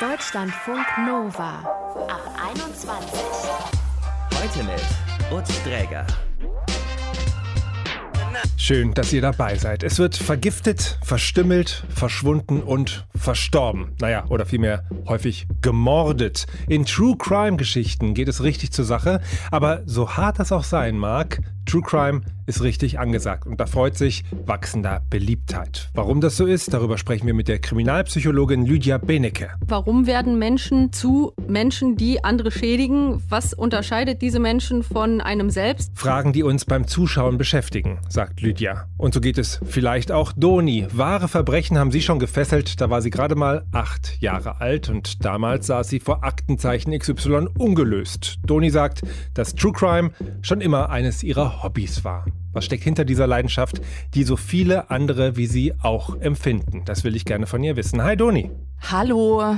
Deutschlandfunk Nova ab 21. Heute mit Utz Dräger. Schön, dass ihr dabei seid. Es wird vergiftet, verstümmelt, verschwunden und verstorben. Naja, oder vielmehr häufig gemordet. In True Crime Geschichten geht es richtig zur Sache. Aber so hart das auch sein mag, True Crime ist richtig angesagt und da freut sich wachsender Beliebtheit. Warum das so ist, darüber sprechen wir mit der Kriminalpsychologin Lydia Benecke. Warum werden Menschen zu Menschen, die andere schädigen? Was unterscheidet diese Menschen von einem selbst? Fragen, die uns beim Zuschauen beschäftigen, sagt Lydia. Und so geht es vielleicht auch Doni. Wahre Verbrechen haben sie schon gefesselt, da war sie gerade mal acht Jahre alt und damals saß sie vor Aktenzeichen XY ungelöst. Doni sagt, dass True Crime schon immer eines ihrer Hobbys war. Was steckt hinter dieser Leidenschaft, die so viele andere wie sie auch empfinden? Das will ich gerne von ihr wissen. Hi Doni. Hallo.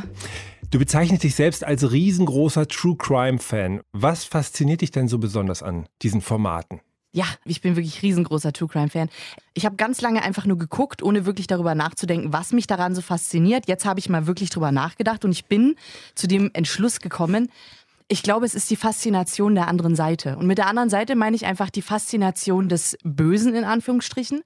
Du bezeichnest dich selbst als riesengroßer True Crime Fan. Was fasziniert dich denn so besonders an diesen Formaten? Ja, ich bin wirklich riesengroßer True Crime Fan. Ich habe ganz lange einfach nur geguckt, ohne wirklich darüber nachzudenken, was mich daran so fasziniert. Jetzt habe ich mal wirklich darüber nachgedacht und ich bin zu dem Entschluss gekommen, ich glaube, es ist die Faszination der anderen Seite. Und mit der anderen Seite meine ich einfach die Faszination des Bösen in Anführungsstrichen.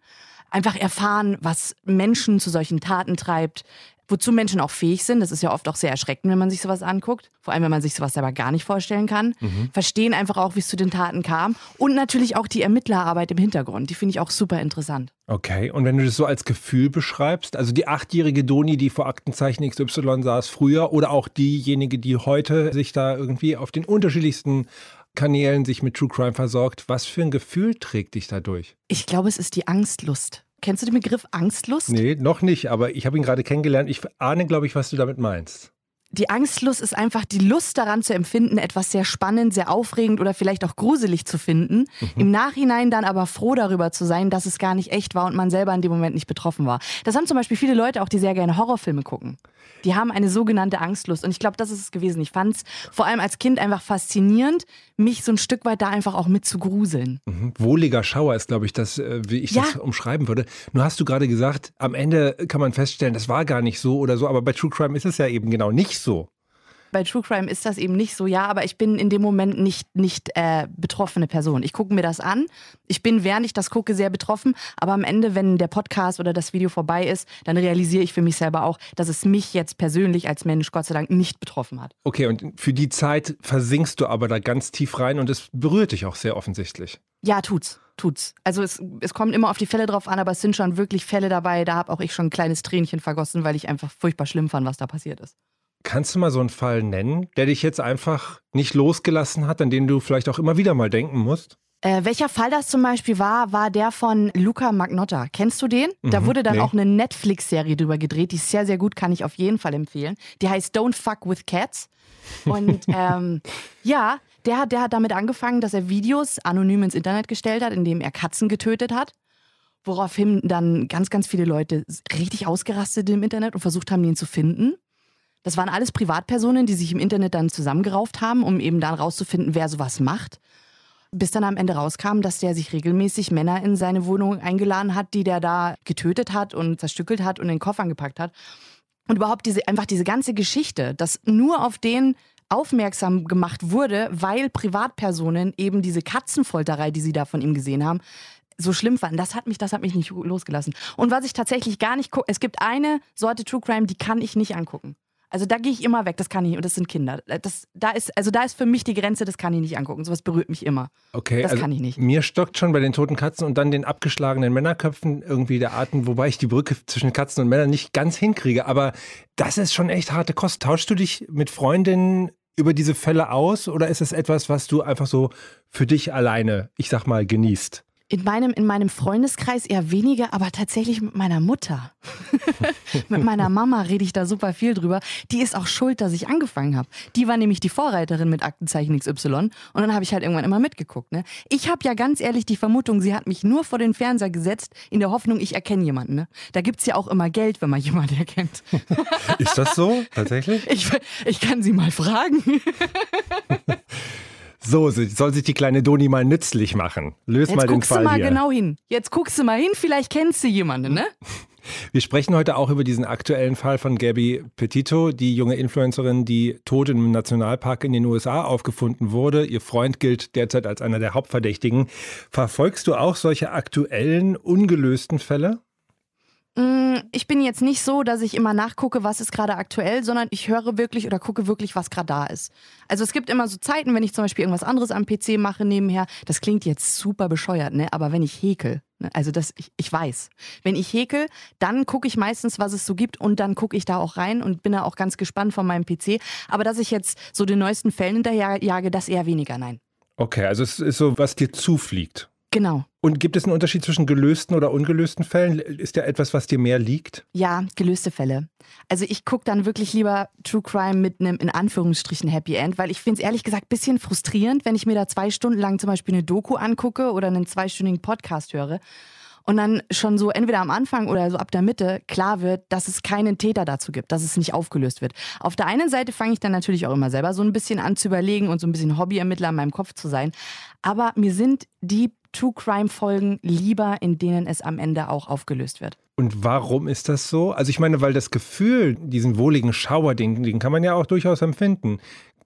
Einfach erfahren, was Menschen zu solchen Taten treibt, wozu Menschen auch fähig sind. Das ist ja oft auch sehr erschreckend, wenn man sich sowas anguckt. Vor allem, wenn man sich sowas selber gar nicht vorstellen kann. Mhm. Verstehen einfach auch, wie es zu den Taten kam. Und natürlich auch die Ermittlerarbeit im Hintergrund. Die finde ich auch super interessant. Okay, und wenn du das so als Gefühl beschreibst, also die achtjährige Doni, die vor Aktenzeichen XY saß früher, oder auch diejenige, die heute sich da irgendwie auf den unterschiedlichsten Kanälen sich mit True Crime versorgt, was für ein Gefühl trägt dich dadurch? Ich glaube, es ist die Angstlust. Kennst du den Begriff Angstlust? Nee, noch nicht, aber ich habe ihn gerade kennengelernt. Ich ahne, glaube ich, was du damit meinst. Die Angstlust ist einfach die Lust daran zu empfinden, etwas sehr spannend, sehr aufregend oder vielleicht auch gruselig zu finden. Mhm. Im Nachhinein dann aber froh darüber zu sein, dass es gar nicht echt war und man selber in dem Moment nicht betroffen war. Das haben zum Beispiel viele Leute auch, die sehr gerne Horrorfilme gucken. Die haben eine sogenannte Angstlust. Und ich glaube, das ist es gewesen. Ich fand es vor allem als Kind einfach faszinierend, mich so ein Stück weit da einfach auch mit zu gruseln. Mhm. Wohliger Schauer ist, glaube ich, das, äh, wie ich ja. das umschreiben würde. Nur hast du gerade gesagt, am Ende kann man feststellen, das war gar nicht so oder so, aber bei True Crime ist es ja eben genau nicht so bei True Crime ist das eben nicht so, ja, aber ich bin in dem Moment nicht, nicht äh, betroffene Person. Ich gucke mir das an. Ich bin, während ich das gucke, sehr betroffen. Aber am Ende, wenn der Podcast oder das Video vorbei ist, dann realisiere ich für mich selber auch, dass es mich jetzt persönlich als Mensch Gott sei Dank nicht betroffen hat. Okay, und für die Zeit versinkst du aber da ganz tief rein und es berührt dich auch sehr offensichtlich. Ja, tut's. Tut's. Also es, es kommt immer auf die Fälle drauf an, aber es sind schon wirklich Fälle dabei, da habe auch ich schon ein kleines Tränchen vergossen, weil ich einfach furchtbar schlimm fand, was da passiert ist. Kannst du mal so einen Fall nennen, der dich jetzt einfach nicht losgelassen hat, an den du vielleicht auch immer wieder mal denken musst? Äh, welcher Fall das zum Beispiel war, war der von Luca Magnotta. Kennst du den? Mhm, da wurde dann nee. auch eine Netflix-Serie drüber gedreht, die ist sehr, sehr gut, kann ich auf jeden Fall empfehlen. Die heißt Don't Fuck with Cats. Und ähm, ja, der hat, der hat damit angefangen, dass er Videos anonym ins Internet gestellt hat, indem er Katzen getötet hat. Woraufhin dann ganz, ganz viele Leute richtig ausgerastet im Internet und versucht haben, ihn zu finden. Das waren alles Privatpersonen, die sich im Internet dann zusammengerauft haben, um eben dann rauszufinden, wer sowas macht. Bis dann am Ende rauskam, dass der sich regelmäßig Männer in seine Wohnung eingeladen hat, die der da getötet hat und zerstückelt hat und in den Koffer gepackt hat. Und überhaupt diese, einfach diese ganze Geschichte, dass nur auf den aufmerksam gemacht wurde, weil Privatpersonen eben diese Katzenfolterei, die sie da von ihm gesehen haben, so schlimm fanden. Das hat mich, das hat mich nicht losgelassen. Und was ich tatsächlich gar nicht gucke, es gibt eine Sorte True Crime, die kann ich nicht angucken. Also da gehe ich immer weg, das kann ich und das sind Kinder. Das, da ist, also da ist für mich die Grenze, das kann ich nicht angucken. Sowas berührt mich immer. Okay, das also kann ich nicht. Mir stockt schon bei den toten Katzen und dann den abgeschlagenen Männerköpfen irgendwie der Arten, wobei ich die Brücke zwischen Katzen und Männern nicht ganz hinkriege. Aber das ist schon echt harte Kost. Tauschst du dich mit Freundinnen über diese Fälle aus oder ist es etwas, was du einfach so für dich alleine, ich sag mal, genießt? In meinem, in meinem Freundeskreis eher weniger, aber tatsächlich mit meiner Mutter. mit meiner Mama rede ich da super viel drüber. Die ist auch schuld, dass ich angefangen habe. Die war nämlich die Vorreiterin mit Aktenzeichen XY und dann habe ich halt irgendwann immer mitgeguckt. Ne? Ich habe ja ganz ehrlich die Vermutung, sie hat mich nur vor den Fernseher gesetzt, in der Hoffnung, ich erkenne jemanden. Ne? Da gibt es ja auch immer Geld, wenn man jemanden erkennt. ist das so, tatsächlich? Ich, ich kann sie mal fragen. So, soll sich die kleine Doni mal nützlich machen. Löse Jetzt mal den guckst Fall du mal hier. genau hin. Jetzt guckst du mal hin, vielleicht kennst du jemanden, ne? Wir sprechen heute auch über diesen aktuellen Fall von Gabby Petito, die junge Influencerin, die tot im Nationalpark in den USA aufgefunden wurde. Ihr Freund gilt derzeit als einer der Hauptverdächtigen. Verfolgst du auch solche aktuellen, ungelösten Fälle? Mm, ich bin jetzt nicht so, dass ich immer nachgucke, was ist gerade aktuell, sondern ich höre wirklich oder gucke wirklich, was gerade da ist. Also es gibt immer so Zeiten, wenn ich zum Beispiel irgendwas anderes am PC mache nebenher. Das klingt jetzt super bescheuert, ne? Aber wenn ich häkel, ne? also das, ich, ich weiß, wenn ich häkel, dann gucke ich meistens, was es so gibt und dann gucke ich da auch rein und bin da auch ganz gespannt von meinem PC. Aber dass ich jetzt so den neuesten Fällen hinterherjage, das eher weniger, nein. Okay, also es ist so, was dir zufliegt. Genau. Und gibt es einen Unterschied zwischen gelösten oder ungelösten Fällen? Ist da etwas, was dir mehr liegt? Ja, gelöste Fälle. Also ich gucke dann wirklich lieber True Crime mit einem in Anführungsstrichen Happy End, weil ich finde es ehrlich gesagt ein bisschen frustrierend, wenn ich mir da zwei Stunden lang zum Beispiel eine Doku angucke oder einen zweistündigen Podcast höre und dann schon so entweder am Anfang oder so ab der Mitte klar wird, dass es keinen Täter dazu gibt, dass es nicht aufgelöst wird. Auf der einen Seite fange ich dann natürlich auch immer selber so ein bisschen an zu überlegen und so ein bisschen Hobbyermittler in meinem Kopf zu sein. Aber mir sind die True Crime Folgen lieber, in denen es am Ende auch aufgelöst wird. Und warum ist das so? Also ich meine, weil das Gefühl, diesen wohligen Schauer, den, den kann man ja auch durchaus empfinden.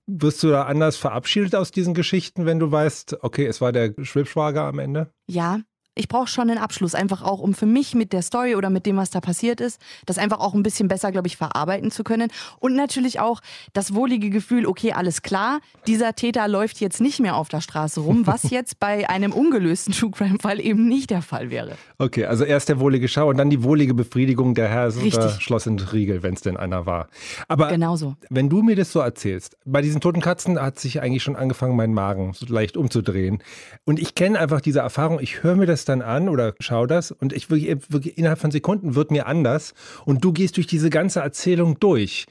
Wirst du da anders verabschiedet aus diesen Geschichten, wenn du weißt, okay, es war der Schwibschwager am Ende? Ja, ich brauche schon einen Abschluss, einfach auch, um für mich mit der Story oder mit dem, was da passiert ist, das einfach auch ein bisschen besser, glaube ich, verarbeiten zu können. Und natürlich auch das wohlige Gefühl, okay, alles klar, dieser Täter läuft jetzt nicht mehr auf der Straße rum, was jetzt bei einem ungelösten True Crime-Fall eben nicht der Fall wäre. Okay, also erst der wohlige Schau und dann die wohlige Befriedigung der Herr Schloss und Riegel, wenn es denn einer war. Aber Genauso. wenn du mir das so erzählst, bei diesen toten Katzen hat sich eigentlich schon angefangen, mein Magen so leicht umzudrehen. Und ich kenne einfach diese Erfahrung, ich höre mir das dann an oder schau das und ich wirklich, wirklich innerhalb von Sekunden wird mir anders und du gehst durch diese ganze Erzählung durch.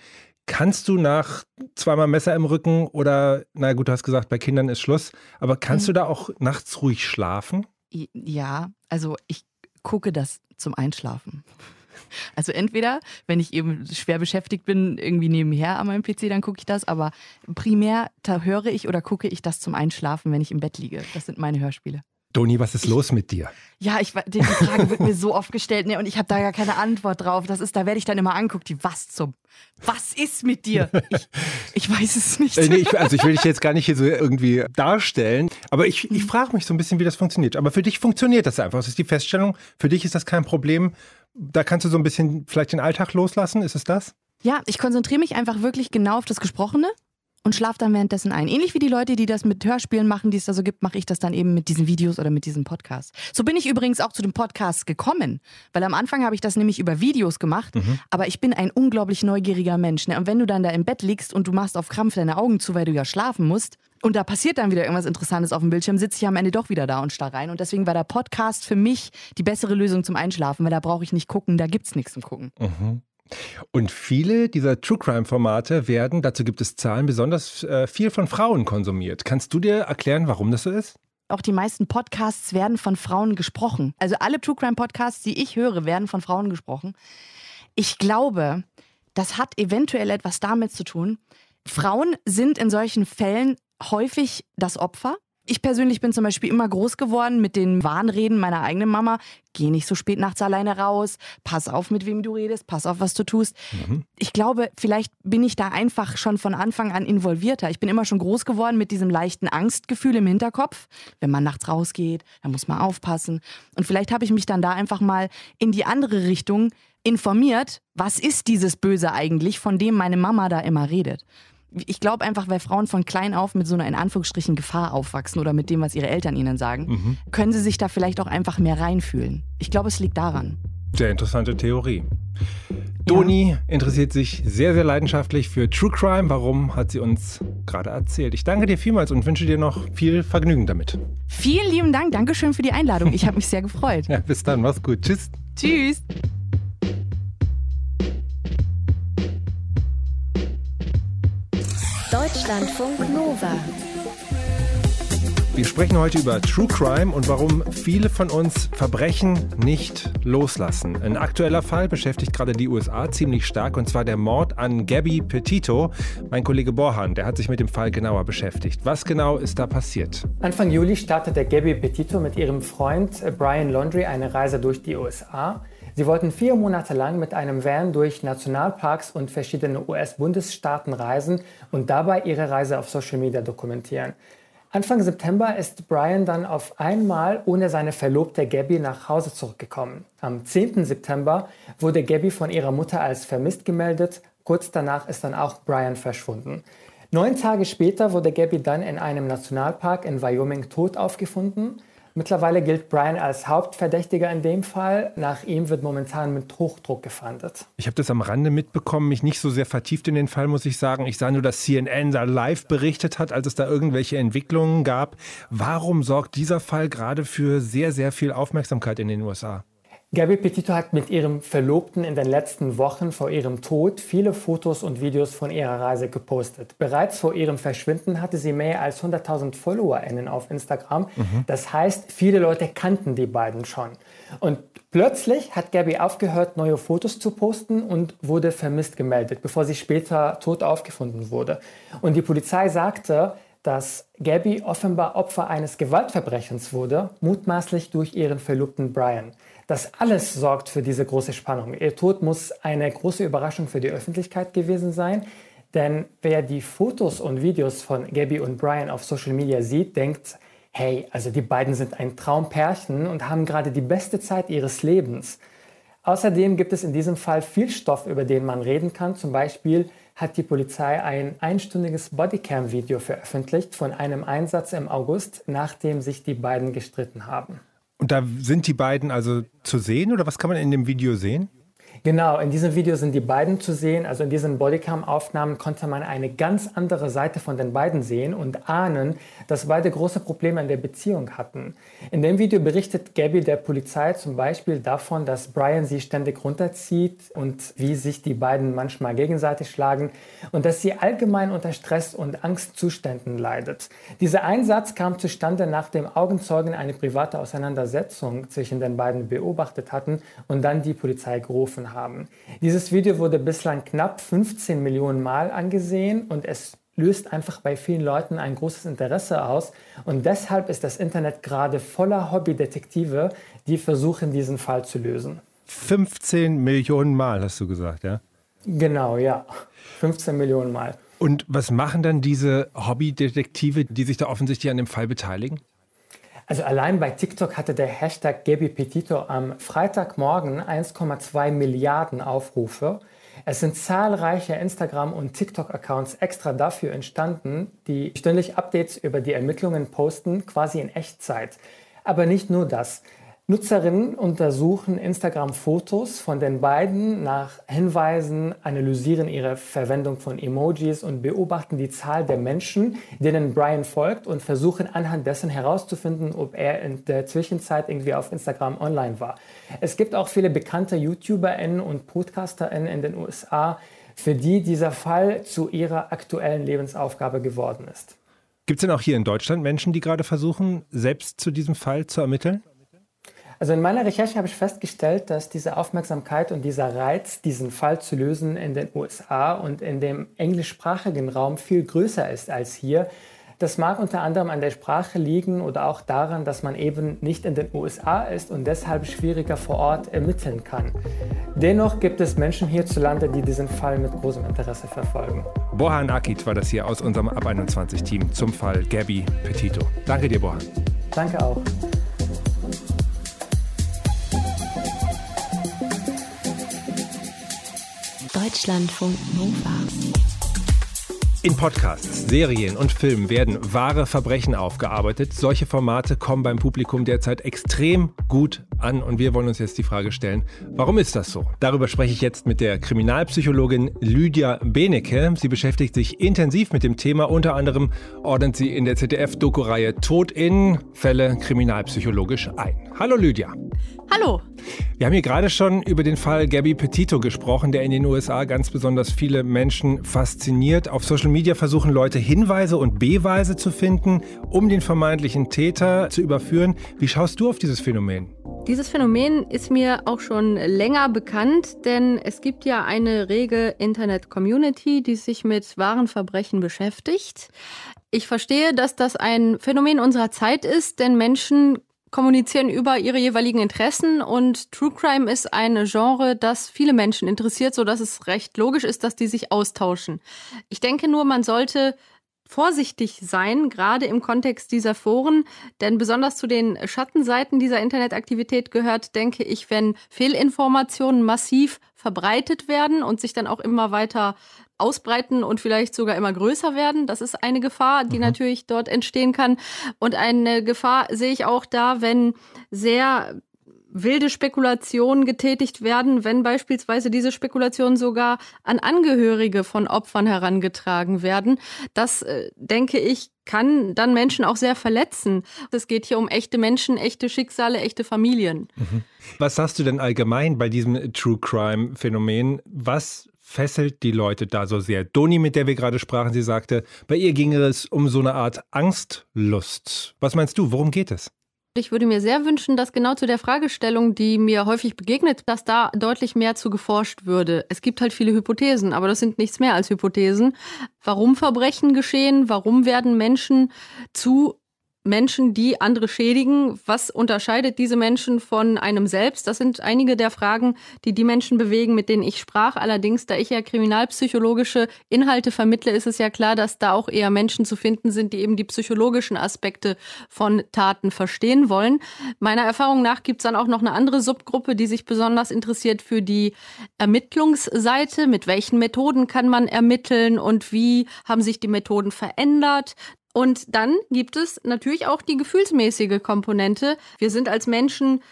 Kannst du nach zweimal Messer im Rücken oder, na gut, du hast gesagt, bei Kindern ist Schluss, aber kannst mhm. du da auch nachts ruhig schlafen? Ja, also ich gucke das zum Einschlafen. Also entweder, wenn ich eben schwer beschäftigt bin, irgendwie nebenher an meinem PC, dann gucke ich das, aber primär da höre ich oder gucke ich das zum Einschlafen, wenn ich im Bett liege. Das sind meine Hörspiele. Doni, was ist ich, los mit dir? Ja, ich, die Frage wird mir so oft gestellt ne, und ich habe da gar keine Antwort drauf. Das ist, da werde ich dann immer anguckt, die was zum. Was ist mit dir? Ich, ich weiß es nicht. Äh, nee, ich, also ich will dich jetzt gar nicht hier so irgendwie darstellen, aber ich, ich mhm. frage mich so ein bisschen, wie das funktioniert. Aber für dich funktioniert das einfach. Das ist die Feststellung. Für dich ist das kein Problem. Da kannst du so ein bisschen vielleicht den Alltag loslassen. Ist es das? Ja, ich konzentriere mich einfach wirklich genau auf das Gesprochene und schlafe dann währenddessen ein. Ähnlich wie die Leute, die das mit Hörspielen machen, die es da so gibt, mache ich das dann eben mit diesen Videos oder mit diesem Podcast. So bin ich übrigens auch zu dem Podcast gekommen, weil am Anfang habe ich das nämlich über Videos gemacht, mhm. aber ich bin ein unglaublich neugieriger Mensch. Ne? Und wenn du dann da im Bett liegst und du machst auf Krampf deine Augen zu, weil du ja schlafen musst, und da passiert dann wieder irgendwas Interessantes auf dem Bildschirm, sitze ich am Ende doch wieder da und starr rein. Und deswegen war der Podcast für mich die bessere Lösung zum Einschlafen, weil da brauche ich nicht gucken, da gibt es nichts zum Gucken. Mhm. Und viele dieser True Crime-Formate werden, dazu gibt es Zahlen, besonders äh, viel von Frauen konsumiert. Kannst du dir erklären, warum das so ist? Auch die meisten Podcasts werden von Frauen gesprochen. Also alle True Crime Podcasts, die ich höre, werden von Frauen gesprochen. Ich glaube, das hat eventuell etwas damit zu tun. Frauen sind in solchen Fällen häufig das Opfer ich persönlich bin zum Beispiel immer groß geworden mit den Warnreden meiner eigenen Mama. Geh nicht so spät nachts alleine raus. Pass auf, mit wem du redest. Pass auf, was du tust. Mhm. Ich glaube, vielleicht bin ich da einfach schon von Anfang an involvierter. Ich bin immer schon groß geworden mit diesem leichten Angstgefühl im Hinterkopf. Wenn man nachts rausgeht, dann muss man aufpassen. Und vielleicht habe ich mich dann da einfach mal in die andere Richtung informiert. Was ist dieses Böse eigentlich, von dem meine Mama da immer redet? Ich glaube einfach, weil Frauen von klein auf mit so einer in Anführungsstrichen Gefahr aufwachsen oder mit dem, was ihre Eltern ihnen sagen, mhm. können sie sich da vielleicht auch einfach mehr reinfühlen. Ich glaube, es liegt daran. Sehr interessante Theorie. Doni ja. interessiert sich sehr, sehr leidenschaftlich für True Crime. Warum hat sie uns gerade erzählt? Ich danke dir vielmals und wünsche dir noch viel Vergnügen damit. Vielen lieben Dank. Dankeschön für die Einladung. Ich habe mich sehr gefreut. Ja, bis dann. Mach's gut. Tschüss. Tschüss. Deutschlandfunk Nova. Wir sprechen heute über True Crime und warum viele von uns Verbrechen nicht loslassen. Ein aktueller Fall beschäftigt gerade die USA ziemlich stark und zwar der Mord an Gabby Petito. Mein Kollege Borhan, der hat sich mit dem Fall genauer beschäftigt. Was genau ist da passiert? Anfang Juli startete Gabby Petito mit ihrem Freund Brian Laundrie eine Reise durch die USA. Sie wollten vier Monate lang mit einem Van durch Nationalparks und verschiedene US-Bundesstaaten reisen und dabei ihre Reise auf Social Media dokumentieren. Anfang September ist Brian dann auf einmal ohne seine Verlobte Gabby nach Hause zurückgekommen. Am 10. September wurde Gabby von ihrer Mutter als vermisst gemeldet. Kurz danach ist dann auch Brian verschwunden. Neun Tage später wurde Gabby dann in einem Nationalpark in Wyoming tot aufgefunden. Mittlerweile gilt Brian als Hauptverdächtiger in dem Fall. Nach ihm wird momentan mit Hochdruck gefahndet. Ich habe das am Rande mitbekommen, mich nicht so sehr vertieft in den Fall, muss ich sagen. Ich sah nur, dass CNN da live berichtet hat, als es da irgendwelche Entwicklungen gab. Warum sorgt dieser Fall gerade für sehr, sehr viel Aufmerksamkeit in den USA? Gabby Petito hat mit ihrem Verlobten in den letzten Wochen vor ihrem Tod viele Fotos und Videos von ihrer Reise gepostet. Bereits vor ihrem Verschwinden hatte sie mehr als 100.000 FollowerInnen auf Instagram. Mhm. Das heißt, viele Leute kannten die beiden schon. Und plötzlich hat Gabby aufgehört, neue Fotos zu posten und wurde vermisst gemeldet, bevor sie später tot aufgefunden wurde. Und die Polizei sagte, dass Gabby offenbar Opfer eines Gewaltverbrechens wurde, mutmaßlich durch ihren Verlobten Brian. Das alles sorgt für diese große Spannung. Ihr Tod muss eine große Überraschung für die Öffentlichkeit gewesen sein, denn wer die Fotos und Videos von Gabby und Brian auf Social Media sieht, denkt, hey, also die beiden sind ein Traumpärchen und haben gerade die beste Zeit ihres Lebens. Außerdem gibt es in diesem Fall viel Stoff, über den man reden kann. Zum Beispiel hat die Polizei ein einstündiges Bodycam-Video veröffentlicht von einem Einsatz im August, nachdem sich die beiden gestritten haben. Und da sind die beiden also zu sehen oder was kann man in dem Video sehen? Genau, in diesem Video sind die beiden zu sehen. Also in diesen Bodycam-Aufnahmen konnte man eine ganz andere Seite von den beiden sehen und ahnen, dass beide große Probleme in der Beziehung hatten. In dem Video berichtet Gabby der Polizei zum Beispiel davon, dass Brian sie ständig runterzieht und wie sich die beiden manchmal gegenseitig schlagen und dass sie allgemein unter Stress und Angstzuständen leidet. Dieser Einsatz kam zustande, nachdem Augenzeugen eine private Auseinandersetzung zwischen den beiden beobachtet hatten und dann die Polizei gerufen haben. Dieses Video wurde bislang knapp 15 Millionen Mal angesehen und es löst einfach bei vielen Leuten ein großes Interesse aus. Und deshalb ist das Internet gerade voller Hobbydetektive, die versuchen, diesen Fall zu lösen. 15 Millionen Mal, hast du gesagt, ja? Genau, ja. 15 Millionen Mal. Und was machen dann diese Hobbydetektive, die sich da offensichtlich an dem Fall beteiligen? Also allein bei TikTok hatte der Hashtag Gaby Petito am Freitagmorgen 1,2 Milliarden Aufrufe. Es sind zahlreiche Instagram- und TikTok-Accounts extra dafür entstanden, die ständig Updates über die Ermittlungen posten, quasi in Echtzeit. Aber nicht nur das. Nutzerinnen untersuchen Instagram-Fotos von den beiden nach Hinweisen, analysieren ihre Verwendung von Emojis und beobachten die Zahl der Menschen, denen Brian folgt und versuchen anhand dessen herauszufinden, ob er in der Zwischenzeit irgendwie auf Instagram online war. Es gibt auch viele bekannte YouTuberInnen und PodcasterInnen in den USA, für die dieser Fall zu ihrer aktuellen Lebensaufgabe geworden ist. Gibt es denn auch hier in Deutschland Menschen, die gerade versuchen, selbst zu diesem Fall zu ermitteln? Also in meiner Recherche habe ich festgestellt, dass diese Aufmerksamkeit und dieser Reiz, diesen Fall zu lösen, in den USA und in dem englischsprachigen Raum viel größer ist als hier. Das mag unter anderem an der Sprache liegen oder auch daran, dass man eben nicht in den USA ist und deshalb schwieriger vor Ort ermitteln kann. Dennoch gibt es Menschen hierzulande, die diesen Fall mit großem Interesse verfolgen. Bohan Akit war das hier aus unserem Ab 21 Team zum Fall Gabby Petito. Danke dir, Bohan. Danke auch. Deutschlandfunk Nova. In Podcasts, Serien und Filmen werden wahre Verbrechen aufgearbeitet. Solche Formate kommen beim Publikum derzeit extrem gut an und wir wollen uns jetzt die Frage stellen, warum ist das so? Darüber spreche ich jetzt mit der Kriminalpsychologin Lydia Benecke. Sie beschäftigt sich intensiv mit dem Thema. Unter anderem ordnet sie in der ZDF-Doku-Reihe Tod in Fälle kriminalpsychologisch ein. Hallo Lydia. Hallo. Wir haben hier gerade schon über den Fall Gabby Petito gesprochen, der in den USA ganz besonders viele Menschen fasziniert. Auf Social Media versuchen Leute Hinweise und Beweise zu finden, um den vermeintlichen Täter zu überführen. Wie schaust du auf dieses Phänomen? Dieses Phänomen ist mir auch schon länger bekannt, denn es gibt ja eine rege Internet-Community, die sich mit wahren Verbrechen beschäftigt. Ich verstehe, dass das ein Phänomen unserer Zeit ist, denn Menschen kommunizieren über ihre jeweiligen Interessen und True Crime ist ein Genre, das viele Menschen interessiert, so dass es recht logisch ist, dass die sich austauschen. Ich denke nur, man sollte vorsichtig sein, gerade im Kontext dieser Foren, denn besonders zu den Schattenseiten dieser Internetaktivität gehört, denke ich, wenn Fehlinformationen massiv verbreitet werden und sich dann auch immer weiter ausbreiten und vielleicht sogar immer größer werden. Das ist eine Gefahr, die mhm. natürlich dort entstehen kann. Und eine Gefahr sehe ich auch da, wenn sehr wilde Spekulationen getätigt werden, wenn beispielsweise diese Spekulationen sogar an Angehörige von Opfern herangetragen werden. Das, äh, denke ich, kann dann Menschen auch sehr verletzen. Es geht hier um echte Menschen, echte Schicksale, echte Familien. Mhm. Was sagst du denn allgemein bei diesem True Crime Phänomen? Was fesselt die Leute da so sehr? Doni, mit der wir gerade sprachen, sie sagte, bei ihr ginge es um so eine Art Angstlust. Was meinst du, worum geht es? Ich würde mir sehr wünschen, dass genau zu der Fragestellung, die mir häufig begegnet, dass da deutlich mehr zu geforscht würde. Es gibt halt viele Hypothesen, aber das sind nichts mehr als Hypothesen. Warum Verbrechen geschehen? Warum werden Menschen zu Menschen, die andere schädigen. Was unterscheidet diese Menschen von einem selbst? Das sind einige der Fragen, die die Menschen bewegen, mit denen ich sprach. Allerdings, da ich ja kriminalpsychologische Inhalte vermittle, ist es ja klar, dass da auch eher Menschen zu finden sind, die eben die psychologischen Aspekte von Taten verstehen wollen. Meiner Erfahrung nach gibt es dann auch noch eine andere Subgruppe, die sich besonders interessiert für die Ermittlungsseite. Mit welchen Methoden kann man ermitteln und wie haben sich die Methoden verändert? Und dann gibt es natürlich auch die gefühlsmäßige Komponente. Wir sind als Menschen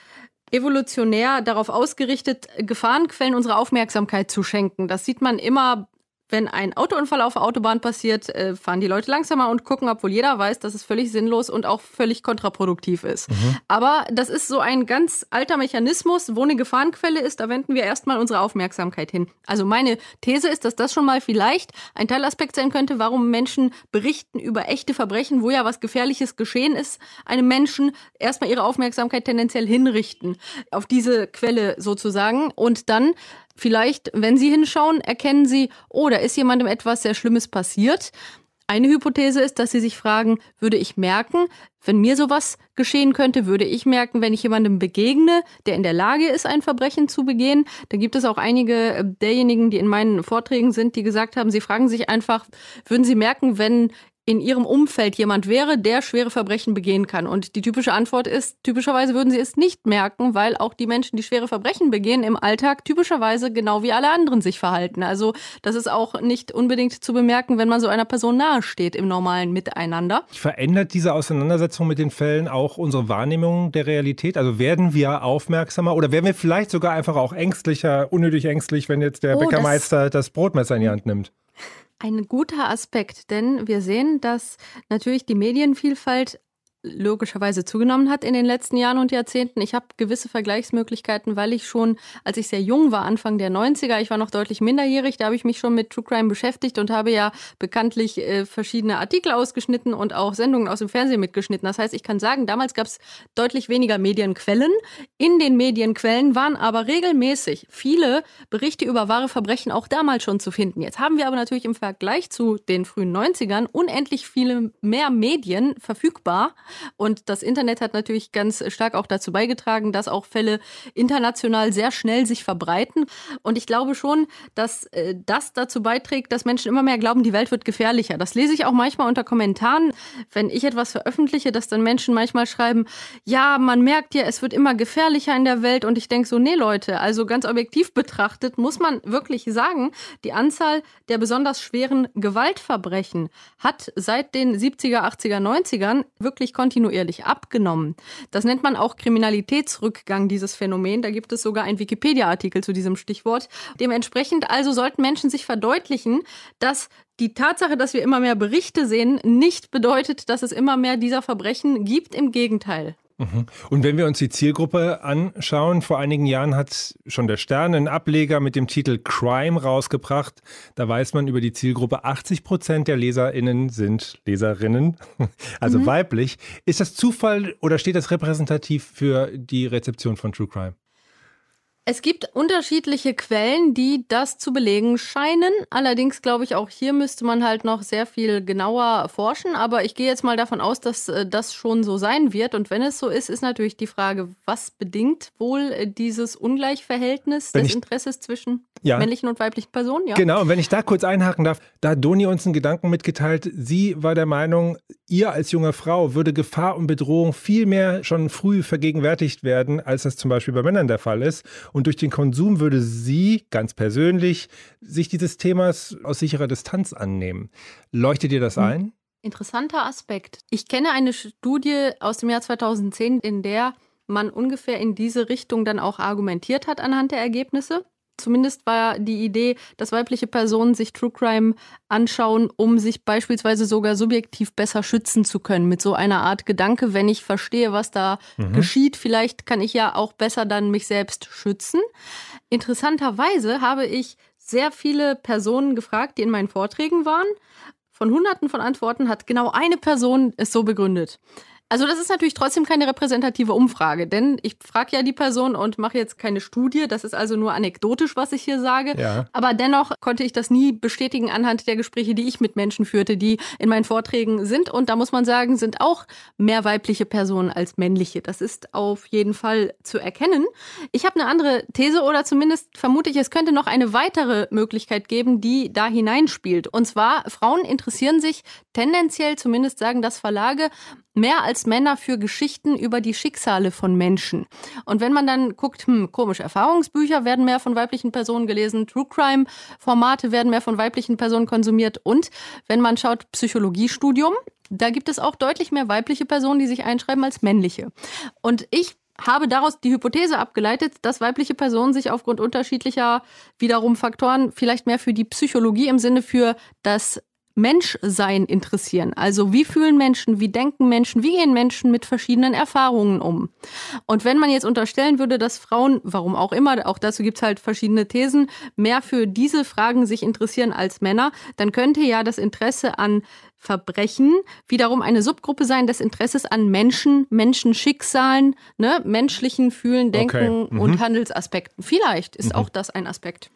evolutionär darauf ausgerichtet, Gefahrenquellen unsere Aufmerksamkeit zu schenken. Das sieht man immer wenn ein Autounfall auf der Autobahn passiert, äh, fahren die Leute langsamer und gucken, obwohl jeder weiß, dass es völlig sinnlos und auch völlig kontraproduktiv ist. Mhm. Aber das ist so ein ganz alter Mechanismus, wo eine Gefahrenquelle ist, da wenden wir erstmal unsere Aufmerksamkeit hin. Also meine These ist, dass das schon mal vielleicht ein Teilaspekt sein könnte, warum Menschen berichten über echte Verbrechen, wo ja was Gefährliches geschehen ist, einem Menschen erstmal ihre Aufmerksamkeit tendenziell hinrichten auf diese Quelle sozusagen und dann Vielleicht, wenn Sie hinschauen, erkennen Sie, oh, da ist jemandem etwas sehr Schlimmes passiert. Eine Hypothese ist, dass Sie sich fragen, würde ich merken, wenn mir sowas geschehen könnte, würde ich merken, wenn ich jemandem begegne, der in der Lage ist, ein Verbrechen zu begehen. Da gibt es auch einige äh, derjenigen, die in meinen Vorträgen sind, die gesagt haben, sie fragen sich einfach, würden Sie merken, wenn in ihrem Umfeld jemand wäre, der schwere Verbrechen begehen kann? Und die typische Antwort ist, typischerweise würden sie es nicht merken, weil auch die Menschen, die schwere Verbrechen begehen, im Alltag typischerweise genau wie alle anderen sich verhalten. Also das ist auch nicht unbedingt zu bemerken, wenn man so einer Person nahesteht im normalen Miteinander. Verändert diese Auseinandersetzung mit den Fällen auch unsere Wahrnehmung der Realität? Also werden wir aufmerksamer oder werden wir vielleicht sogar einfach auch ängstlicher, unnötig ängstlich, wenn jetzt der oh, Bäckermeister das, das Brotmesser in die Hand nimmt? Ein guter Aspekt, denn wir sehen, dass natürlich die Medienvielfalt logischerweise zugenommen hat in den letzten Jahren und Jahrzehnten. Ich habe gewisse Vergleichsmöglichkeiten, weil ich schon, als ich sehr jung war, Anfang der 90er, ich war noch deutlich minderjährig, da habe ich mich schon mit True Crime beschäftigt und habe ja bekanntlich äh, verschiedene Artikel ausgeschnitten und auch Sendungen aus dem Fernsehen mitgeschnitten. Das heißt, ich kann sagen, damals gab es deutlich weniger Medienquellen. In den Medienquellen waren aber regelmäßig viele Berichte über wahre Verbrechen auch damals schon zu finden. Jetzt haben wir aber natürlich im Vergleich zu den frühen 90ern unendlich viele mehr Medien verfügbar und das Internet hat natürlich ganz stark auch dazu beigetragen, dass auch Fälle international sehr schnell sich verbreiten. Und ich glaube schon, dass äh, das dazu beiträgt, dass Menschen immer mehr glauben, die Welt wird gefährlicher. Das lese ich auch manchmal unter Kommentaren, wenn ich etwas veröffentliche, dass dann Menschen manchmal schreiben, ja, man merkt ja, es wird immer gefährlicher in der Welt. Und ich denke so, nee Leute, also ganz objektiv betrachtet muss man wirklich sagen, die Anzahl der besonders schweren Gewaltverbrechen hat seit den 70er, 80er, 90ern wirklich kontinuierlich abgenommen. Das nennt man auch Kriminalitätsrückgang, dieses Phänomen. Da gibt es sogar einen Wikipedia-Artikel zu diesem Stichwort. Dementsprechend also sollten Menschen sich verdeutlichen, dass die Tatsache, dass wir immer mehr Berichte sehen, nicht bedeutet, dass es immer mehr dieser Verbrechen gibt. Im Gegenteil. Mhm. Und wenn wir uns die Zielgruppe anschauen, vor einigen Jahren hat schon der Stern einen Ableger mit dem Titel Crime rausgebracht. Da weiß man über die Zielgruppe, 80 Prozent der LeserInnen sind Leserinnen, also mhm. weiblich. Ist das Zufall oder steht das repräsentativ für die Rezeption von True Crime? Es gibt unterschiedliche Quellen, die das zu belegen scheinen. Allerdings glaube ich, auch hier müsste man halt noch sehr viel genauer forschen. Aber ich gehe jetzt mal davon aus, dass äh, das schon so sein wird. Und wenn es so ist, ist natürlich die Frage, was bedingt wohl äh, dieses Ungleichverhältnis wenn des ich, Interesses zwischen ja. männlichen und weiblichen Personen? Ja. Genau, und wenn ich da kurz einhaken darf, da hat Doni uns einen Gedanken mitgeteilt. Sie war der Meinung, ihr als junge Frau würde Gefahr und Bedrohung viel mehr schon früh vergegenwärtigt werden, als das zum Beispiel bei Männern der Fall ist. Und durch den Konsum würde sie ganz persönlich sich dieses Themas aus sicherer Distanz annehmen. Leuchtet dir das hm. ein? Interessanter Aspekt. Ich kenne eine Studie aus dem Jahr 2010, in der man ungefähr in diese Richtung dann auch argumentiert hat anhand der Ergebnisse. Zumindest war die Idee, dass weibliche Personen sich True Crime anschauen, um sich beispielsweise sogar subjektiv besser schützen zu können. Mit so einer Art Gedanke, wenn ich verstehe, was da mhm. geschieht, vielleicht kann ich ja auch besser dann mich selbst schützen. Interessanterweise habe ich sehr viele Personen gefragt, die in meinen Vorträgen waren. Von hunderten von Antworten hat genau eine Person es so begründet. Also das ist natürlich trotzdem keine repräsentative Umfrage, denn ich frage ja die Person und mache jetzt keine Studie. Das ist also nur anekdotisch, was ich hier sage. Ja. Aber dennoch konnte ich das nie bestätigen anhand der Gespräche, die ich mit Menschen führte, die in meinen Vorträgen sind. Und da muss man sagen, sind auch mehr weibliche Personen als männliche. Das ist auf jeden Fall zu erkennen. Ich habe eine andere These oder zumindest vermute ich, es könnte noch eine weitere Möglichkeit geben, die da hineinspielt. Und zwar, Frauen interessieren sich tendenziell, zumindest sagen das Verlage, mehr als Männer für Geschichten über die Schicksale von Menschen. Und wenn man dann guckt, hm, komisch, Erfahrungsbücher werden mehr von weiblichen Personen gelesen, True Crime Formate werden mehr von weiblichen Personen konsumiert und wenn man schaut, Psychologiestudium, da gibt es auch deutlich mehr weibliche Personen, die sich einschreiben als männliche. Und ich habe daraus die Hypothese abgeleitet, dass weibliche Personen sich aufgrund unterschiedlicher wiederum Faktoren vielleicht mehr für die Psychologie im Sinne für das Menschsein interessieren. Also wie fühlen Menschen, wie denken Menschen, wie gehen Menschen mit verschiedenen Erfahrungen um. Und wenn man jetzt unterstellen würde, dass Frauen, warum auch immer, auch dazu gibt's halt verschiedene Thesen, mehr für diese Fragen sich interessieren als Männer, dann könnte ja das Interesse an Verbrechen wiederum eine Subgruppe sein des Interesses an Menschen, Menschenschicksalen, ne, menschlichen Fühlen, Denken okay. mhm. und Handelsaspekten. Vielleicht ist mhm. auch das ein Aspekt.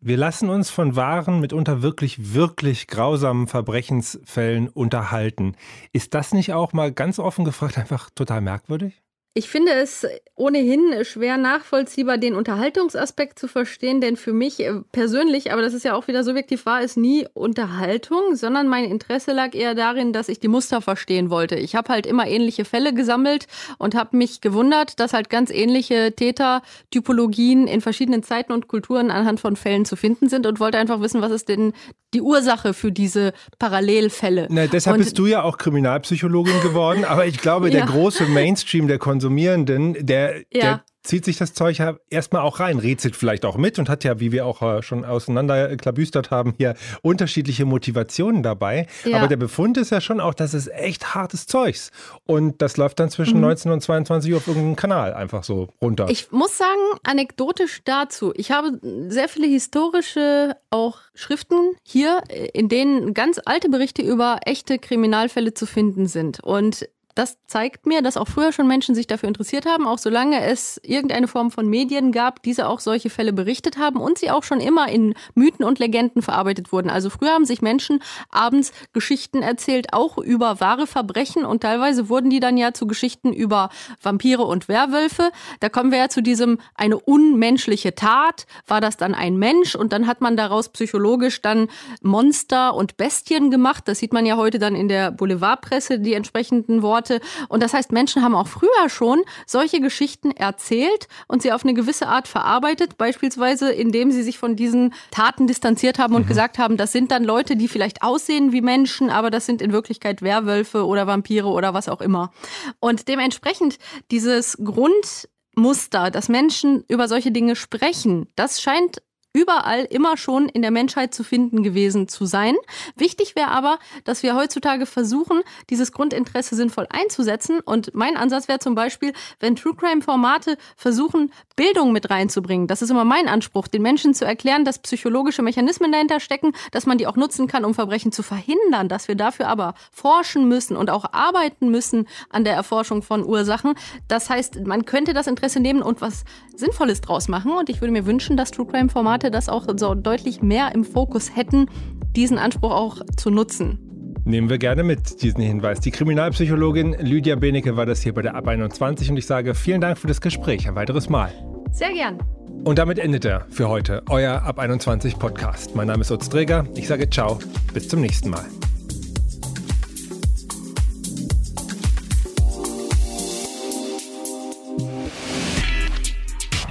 Wir lassen uns von wahren, mitunter wirklich, wirklich grausamen Verbrechensfällen unterhalten. Ist das nicht auch mal ganz offen gefragt einfach total merkwürdig? Ich finde es ohnehin schwer nachvollziehbar, den Unterhaltungsaspekt zu verstehen, denn für mich äh, persönlich, aber das ist ja auch wieder subjektiv, war es nie Unterhaltung, sondern mein Interesse lag eher darin, dass ich die Muster verstehen wollte. Ich habe halt immer ähnliche Fälle gesammelt und habe mich gewundert, dass halt ganz ähnliche Tätertypologien in verschiedenen Zeiten und Kulturen anhand von Fällen zu finden sind und wollte einfach wissen, was ist denn die Ursache für diese Parallelfälle. Na, deshalb und, bist du ja auch Kriminalpsychologin geworden, aber ich glaube, der ja. große Mainstream der Kon Konsumierenden, der, ja. der zieht sich das Zeug ja erstmal auch rein, rätselt vielleicht auch mit und hat ja, wie wir auch äh, schon auseinanderklabüstert haben, hier unterschiedliche Motivationen dabei. Ja. Aber der Befund ist ja schon auch, dass es echt hartes Zeugs. Und das läuft dann zwischen mhm. 19 und 22 Uhr auf irgendeinem Kanal einfach so runter. Ich muss sagen, anekdotisch dazu, ich habe sehr viele historische auch Schriften hier, in denen ganz alte Berichte über echte Kriminalfälle zu finden sind. Und das zeigt mir, dass auch früher schon Menschen sich dafür interessiert haben, auch solange es irgendeine Form von Medien gab, diese auch solche Fälle berichtet haben und sie auch schon immer in Mythen und Legenden verarbeitet wurden. Also früher haben sich Menschen abends Geschichten erzählt, auch über wahre Verbrechen und teilweise wurden die dann ja zu Geschichten über Vampire und Werwölfe. Da kommen wir ja zu diesem eine unmenschliche Tat. War das dann ein Mensch? Und dann hat man daraus psychologisch dann Monster und Bestien gemacht. Das sieht man ja heute dann in der Boulevardpresse, die entsprechenden Worte Orte. Und das heißt, Menschen haben auch früher schon solche Geschichten erzählt und sie auf eine gewisse Art verarbeitet, beispielsweise indem sie sich von diesen Taten distanziert haben und mhm. gesagt haben, das sind dann Leute, die vielleicht aussehen wie Menschen, aber das sind in Wirklichkeit Werwölfe oder Vampire oder was auch immer. Und dementsprechend dieses Grundmuster, dass Menschen über solche Dinge sprechen, das scheint überall immer schon in der Menschheit zu finden gewesen zu sein. Wichtig wäre aber, dass wir heutzutage versuchen, dieses Grundinteresse sinnvoll einzusetzen. Und mein Ansatz wäre zum Beispiel, wenn True Crime Formate versuchen, Bildung mit reinzubringen. Das ist immer mein Anspruch, den Menschen zu erklären, dass psychologische Mechanismen dahinter stecken, dass man die auch nutzen kann, um Verbrechen zu verhindern, dass wir dafür aber forschen müssen und auch arbeiten müssen an der Erforschung von Ursachen. Das heißt, man könnte das Interesse nehmen und was Sinnvolles draus machen. Und ich würde mir wünschen, dass True Crime Formate das auch so deutlich mehr im Fokus hätten, diesen Anspruch auch zu nutzen. Nehmen wir gerne mit diesen Hinweis. Die Kriminalpsychologin Lydia Benecke war das hier bei der Ab 21 und ich sage vielen Dank für das Gespräch. Ein weiteres Mal. Sehr gern. Und damit endet er für heute euer Ab 21 Podcast. Mein Name ist Utz Träger. Ich sage ciao. Bis zum nächsten Mal.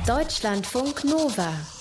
Deutschlandfunk Nova.